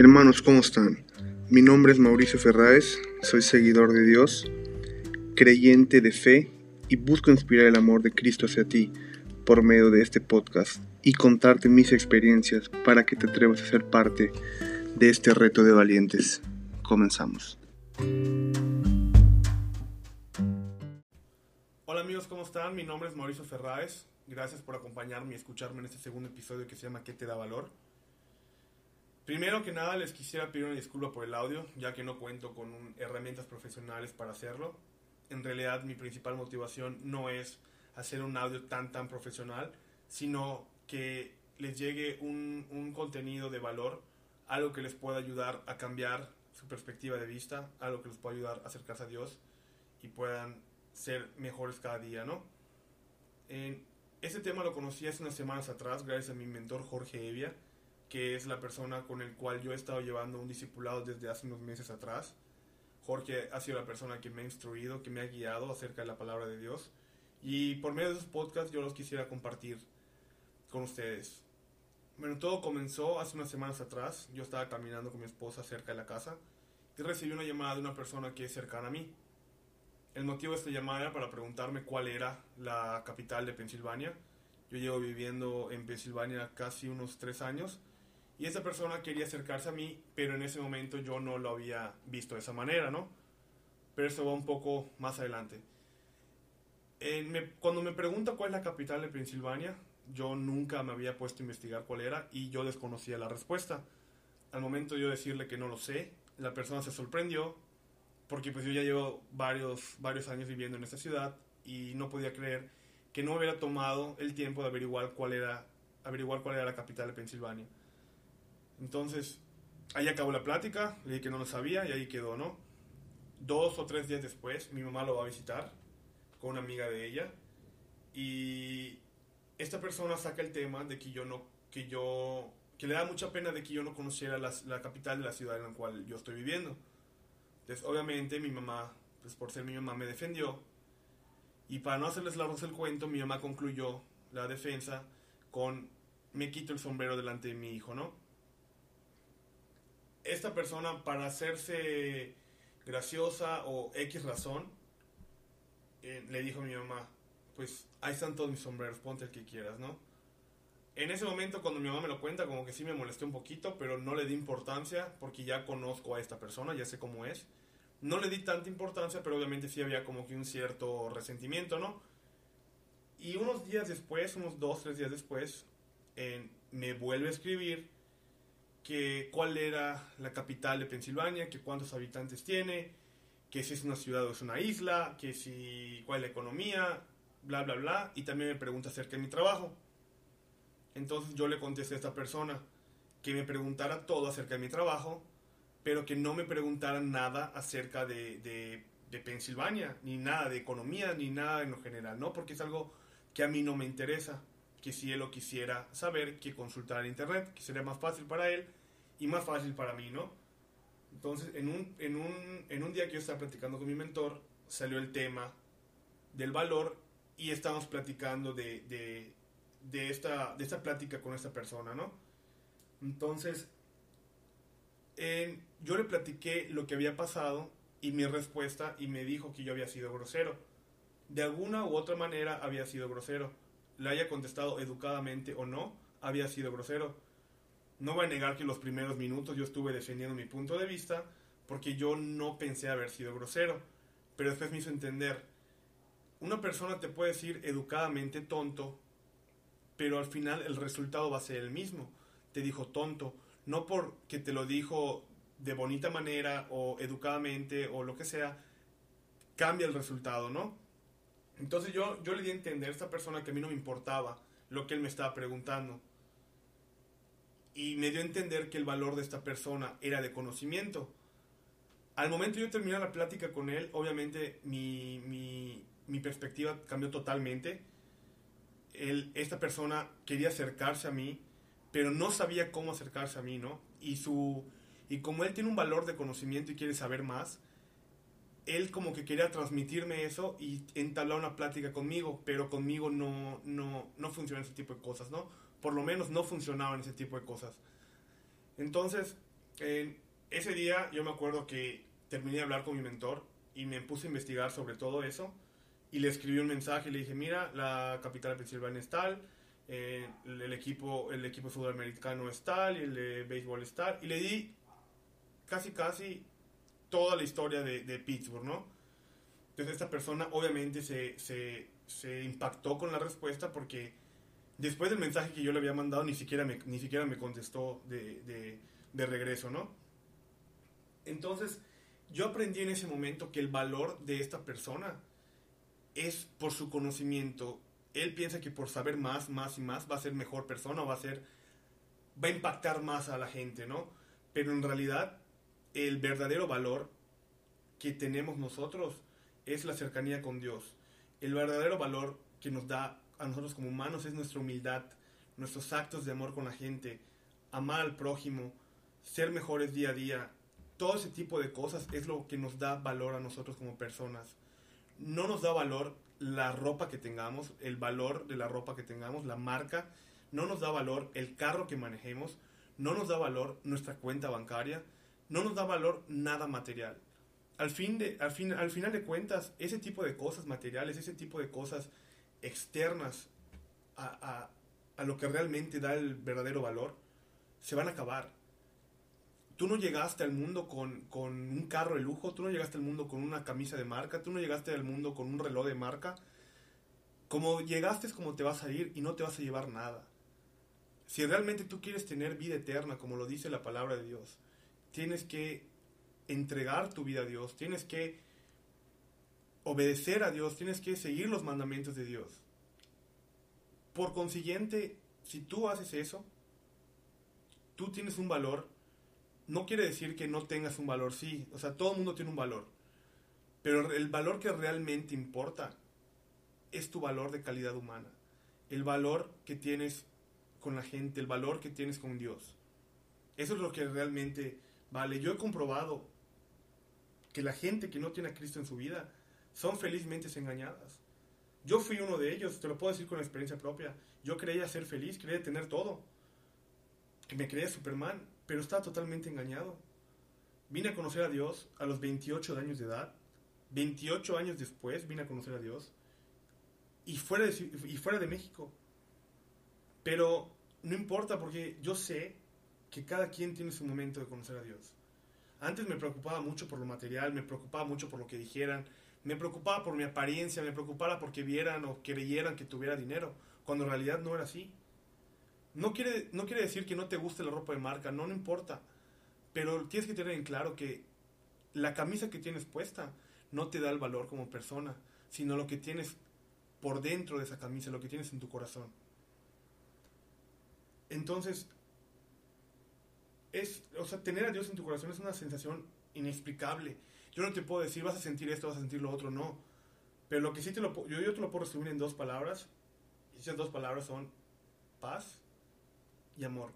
Hermanos, ¿cómo están? Mi nombre es Mauricio Ferráez, soy seguidor de Dios, creyente de fe y busco inspirar el amor de Cristo hacia ti por medio de este podcast y contarte mis experiencias para que te atrevas a ser parte de este reto de valientes. Comenzamos. Hola amigos, ¿cómo están? Mi nombre es Mauricio Ferráez. Gracias por acompañarme y escucharme en este segundo episodio que se llama ¿Qué te da valor? Primero que nada les quisiera pedir una disculpa por el audio, ya que no cuento con herramientas profesionales para hacerlo. En realidad mi principal motivación no es hacer un audio tan tan profesional, sino que les llegue un, un contenido de valor, algo que les pueda ayudar a cambiar su perspectiva de vista, algo que les pueda ayudar a acercarse a Dios y puedan ser mejores cada día, ¿no? En este tema lo conocí hace unas semanas atrás gracias a mi mentor Jorge Evia que es la persona con el cual yo he estado llevando un discipulado desde hace unos meses atrás. Jorge ha sido la persona que me ha instruido, que me ha guiado acerca de la palabra de Dios. Y por medio de esos podcasts yo los quisiera compartir con ustedes. Bueno, todo comenzó hace unas semanas atrás. Yo estaba caminando con mi esposa cerca de la casa y recibí una llamada de una persona que es cercana a mí. El motivo de esta llamada era para preguntarme cuál era la capital de Pensilvania. Yo llevo viviendo en Pensilvania casi unos tres años y esa persona quería acercarse a mí, pero en ese momento yo no lo había visto de esa manera, ¿no? Pero eso va un poco más adelante. cuando me pregunta cuál es la capital de Pensilvania, yo nunca me había puesto a investigar cuál era y yo desconocía la respuesta. Al momento de yo decirle que no lo sé, la persona se sorprendió porque pues yo ya llevo varios, varios años viviendo en esta ciudad y no podía creer que no hubiera tomado el tiempo de averiguar cuál era, averiguar cuál era la capital de Pensilvania. Entonces, ahí acabó la plática, le dije que no lo sabía y ahí quedó, ¿no? Dos o tres días después, mi mamá lo va a visitar con una amiga de ella y esta persona saca el tema de que yo no, que yo, que le da mucha pena de que yo no conociera la, la capital de la ciudad en la cual yo estoy viviendo. Entonces, obviamente, mi mamá, pues por ser mi mamá, me defendió. Y para no hacerles la rosa el cuento, mi mamá concluyó la defensa con me quito el sombrero delante de mi hijo, ¿no? Esta persona para hacerse graciosa o X razón, eh, le dijo a mi mamá, pues ahí están todos mis sombreros, ponte el que quieras, ¿no? En ese momento cuando mi mamá me lo cuenta, como que sí me molesté un poquito, pero no le di importancia porque ya conozco a esta persona, ya sé cómo es. No le di tanta importancia, pero obviamente sí había como que un cierto resentimiento, ¿no? Y unos días después, unos dos, tres días después, me vuelve a escribir que cuál era la capital de Pensilvania, que cuántos habitantes tiene, que si es una ciudad o es una isla, que si cuál es la economía, bla bla bla, y también me pregunta acerca de mi trabajo. Entonces yo le contesté a esta persona que me preguntara todo acerca de mi trabajo, pero que no me preguntara nada acerca de, de, de Pensilvania, ni nada de economía, ni nada en lo general, ¿no? Porque es algo que a mí no me interesa que si él lo quisiera saber, que consultar en internet, que sería más fácil para él y más fácil para mí, ¿no? Entonces, en un, en un, en un día que yo estaba platicando con mi mentor, salió el tema del valor y estábamos platicando de, de, de, esta, de esta plática con esta persona, ¿no? Entonces, yo le platiqué lo que había pasado y mi respuesta y me dijo que yo había sido grosero. De alguna u otra manera había sido grosero le haya contestado educadamente o no, había sido grosero. No voy a negar que en los primeros minutos yo estuve defendiendo mi punto de vista porque yo no pensé haber sido grosero, pero después me hizo entender, una persona te puede decir educadamente tonto, pero al final el resultado va a ser el mismo. Te dijo tonto, no porque te lo dijo de bonita manera o educadamente o lo que sea, cambia el resultado, ¿no? Entonces yo, yo le di a entender a esta persona que a mí no me importaba lo que él me estaba preguntando. Y me dio a entender que el valor de esta persona era de conocimiento. Al momento de yo terminar la plática con él, obviamente mi, mi, mi perspectiva cambió totalmente. Él, esta persona quería acercarse a mí, pero no sabía cómo acercarse a mí, ¿no? Y, su, y como él tiene un valor de conocimiento y quiere saber más, él como que quería transmitirme eso y entablar una plática conmigo, pero conmigo no, no, no funcionan ese tipo de cosas, ¿no? Por lo menos no funcionaban ese tipo de cosas. Entonces, ese día yo me acuerdo que terminé de hablar con mi mentor y me puse a investigar sobre todo eso y le escribí un mensaje y le dije, mira, la capital de Pensilvania es tal, eh, el, equipo, el equipo sudamericano es tal y el de béisbol es tal. Y le di casi, casi toda la historia de, de Pittsburgh, ¿no? Entonces esta persona obviamente se, se, se, impactó con la respuesta porque después del mensaje que yo le había mandado ni siquiera me, ni siquiera me contestó de, de, de regreso, ¿no? Entonces yo aprendí en ese momento que el valor de esta persona es por su conocimiento. Él piensa que por saber más, más y más va a ser mejor persona, va a ser va a impactar más a la gente, ¿no? Pero en realidad el verdadero valor que tenemos nosotros es la cercanía con Dios. El verdadero valor que nos da a nosotros como humanos es nuestra humildad, nuestros actos de amor con la gente, amar al prójimo, ser mejores día a día. Todo ese tipo de cosas es lo que nos da valor a nosotros como personas no nos da valor la ropa que tengamos, el valor de la ropa que tengamos, la marca, no nos da valor el carro que manejemos, no nos da valor nuestra cuenta bancaria, no nos da valor nada material. Al, fin de, al, fin, al final de cuentas, ese tipo de cosas materiales, ese tipo de cosas externas a, a lo que realmente da el verdadero valor, se van a acabar tú no llegaste al mundo con, con, un carro de lujo, tú no llegaste al mundo con una camisa de marca, tú no llegaste al mundo con un reloj de marca. Como llegaste es como te vas a ir y no te vas a llevar nada. Si realmente tú quieres tener vida eterna, como lo dice la palabra de Dios, tienes que entregar tu vida a Dios, tienes que obedecer a Dios, tienes que seguir los mandamientos de Dios. Por consiguiente, si tú haces eso, tú tienes un valor no quiere decir que no tengas un valor, sí, o sea, todo el mundo tiene un valor, pero el valor que realmente importa es tu valor de calidad humana, el valor que tienes con la gente, el valor que tienes con Dios. Eso es lo que realmente vale. Yo he comprobado que la gente que no tiene a Cristo en su vida son felizmente engañadas. Yo fui uno de ellos, te lo puedo decir con experiencia propia. Yo creía ser feliz, creía tener todo. Me creía Superman pero estaba totalmente engañado. Vine a conocer a Dios a los 28 años de edad. 28 años después vine a conocer a Dios. Y fuera de, y fuera de México. Pero no importa porque yo sé que cada quien tiene su momento de conocer a Dios. Antes me preocupaba mucho por lo material, me preocupaba mucho por lo que dijeran, me preocupaba por mi apariencia, me preocupaba porque vieran o creyeran que tuviera dinero, cuando en realidad no era así. No quiere, no quiere decir que no te guste la ropa de marca, no, no importa. Pero tienes que tener en claro que la camisa que tienes puesta no te da el valor como persona, sino lo que tienes por dentro de esa camisa, lo que tienes en tu corazón. Entonces, es, o sea, tener a Dios en tu corazón es una sensación inexplicable. Yo no te puedo decir, vas a sentir esto, vas a sentir lo otro, no. Pero lo que sí te lo yo, yo te lo puedo resumir en dos palabras. Y esas dos palabras son paz y amor.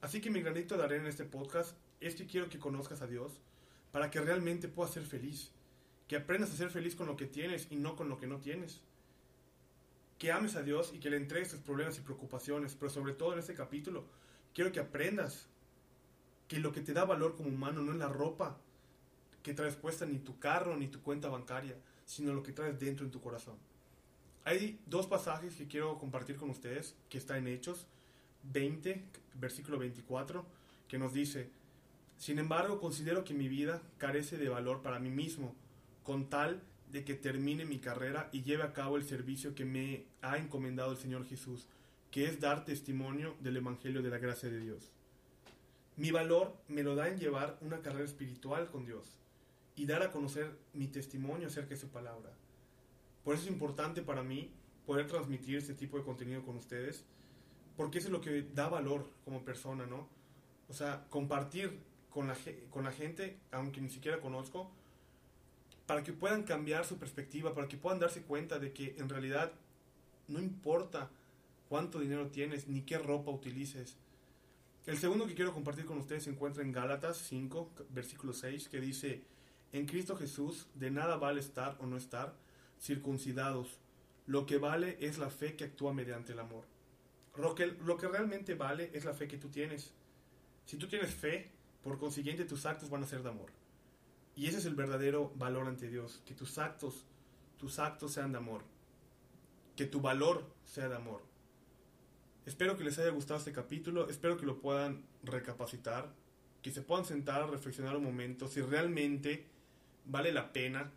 Así que mi granito de arena en este podcast es que quiero que conozcas a Dios para que realmente puedas ser feliz. Que aprendas a ser feliz con lo que tienes y no con lo que no tienes. Que ames a Dios y que le entregues tus problemas y preocupaciones. Pero sobre todo en este capítulo, quiero que aprendas que lo que te da valor como humano no es la ropa que traes puesta, ni tu carro, ni tu cuenta bancaria, sino lo que traes dentro en tu corazón. Hay dos pasajes que quiero compartir con ustedes que están en Hechos 20, versículo 24, que nos dice, sin embargo considero que mi vida carece de valor para mí mismo, con tal de que termine mi carrera y lleve a cabo el servicio que me ha encomendado el Señor Jesús, que es dar testimonio del Evangelio de la gracia de Dios. Mi valor me lo da en llevar una carrera espiritual con Dios y dar a conocer mi testimonio acerca de su palabra. Por eso es importante para mí poder transmitir este tipo de contenido con ustedes porque eso es lo que da valor como persona, ¿no? O sea, compartir con la, con la gente, aunque ni siquiera conozco, para que puedan cambiar su perspectiva, para que puedan darse cuenta de que en realidad no importa cuánto dinero tienes ni qué ropa utilices. El segundo que quiero compartir con ustedes se encuentra en Gálatas 5, versículo 6, que dice, en Cristo Jesús de nada vale estar o no estar circuncidados, lo que vale es la fe que actúa mediante el amor. Lo que, lo que realmente vale es la fe que tú tienes. Si tú tienes fe Por consiguiente, tus actos van a ser de amor. Y ese es el verdadero valor ante Dios, que tus actos, tus actos sean de amor. Que tu valor sea de amor. Espero que les haya gustado este capítulo, espero que lo puedan recapacitar, que se puedan sentar a reflexionar un momento si realmente vale la pena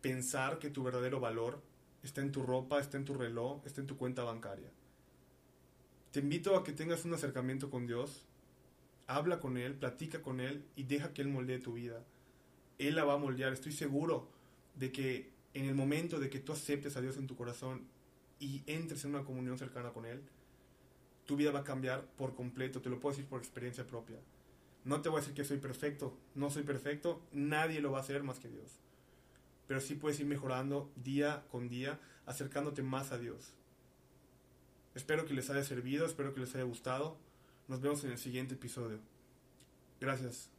pensar que tu verdadero valor está en tu ropa, está en tu reloj, está en tu cuenta bancaria. Te invito a que tengas un acercamiento con Dios, habla con Él, platica con Él y deja que Él moldee tu vida. Él la va a moldear, estoy seguro de que en el momento de que tú aceptes a Dios en tu corazón y entres en una comunión cercana con Él, tu vida va a cambiar por completo, te lo puedo decir por experiencia propia. No te voy a decir que soy perfecto, no soy perfecto, nadie lo va a hacer más que Dios. Pero sí puedes ir mejorando día con día, acercándote más a Dios. Espero que les haya servido, espero que les haya gustado. Nos vemos en el siguiente episodio. Gracias.